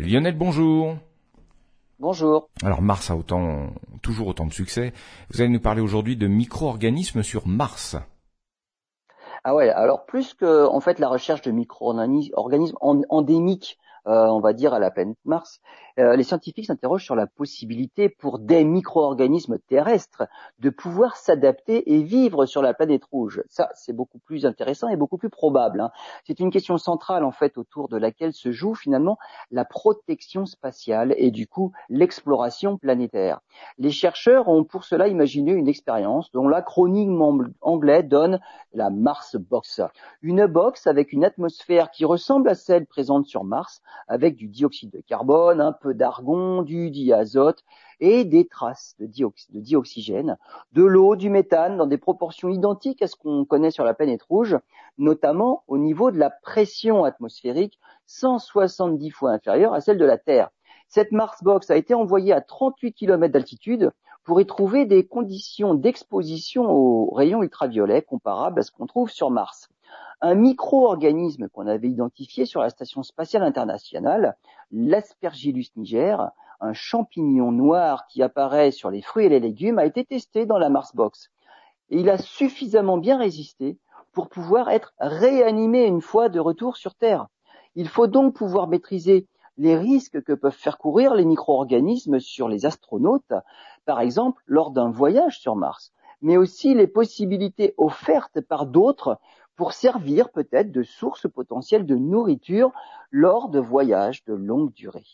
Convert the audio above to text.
Lionel, bonjour. Bonjour. Alors Mars a autant, toujours autant de succès. Vous allez nous parler aujourd'hui de micro-organismes sur Mars. Ah ouais, alors plus que en fait la recherche de micro-organismes endémiques euh, on va dire, à la planète Mars, euh, les scientifiques s'interrogent sur la possibilité pour des micro-organismes terrestres de pouvoir s'adapter et vivre sur la planète rouge. Ça, c'est beaucoup plus intéressant et beaucoup plus probable. Hein. C'est une question centrale, en fait, autour de laquelle se joue finalement la protection spatiale et du coup l'exploration planétaire. Les chercheurs ont pour cela imaginé une expérience dont l'acronyme anglais donne la Mars Box. Une box avec une atmosphère qui ressemble à celle présente sur Mars, avec du dioxyde de carbone, un peu d'argon, du diazote et des traces de, dioxygène, de l'eau, du méthane dans des proportions identiques à ce qu'on connaît sur la planète rouge, notamment au niveau de la pression atmosphérique 170 fois inférieure à celle de la Terre. Cette Marsbox a été envoyée à 38 km d'altitude pour y trouver des conditions d'exposition aux rayons ultraviolets comparables à ce qu'on trouve sur Mars un micro-organisme qu'on avait identifié sur la Station spatiale internationale, l'Aspergillus niger, un champignon noir qui apparaît sur les fruits et les légumes, a été testé dans la Marsbox. Et il a suffisamment bien résisté pour pouvoir être réanimé une fois de retour sur Terre. Il faut donc pouvoir maîtriser les risques que peuvent faire courir les micro-organismes sur les astronautes, par exemple lors d'un voyage sur Mars, mais aussi les possibilités offertes par d'autres pour servir peut-être de source potentielle de nourriture lors de voyages de longue durée.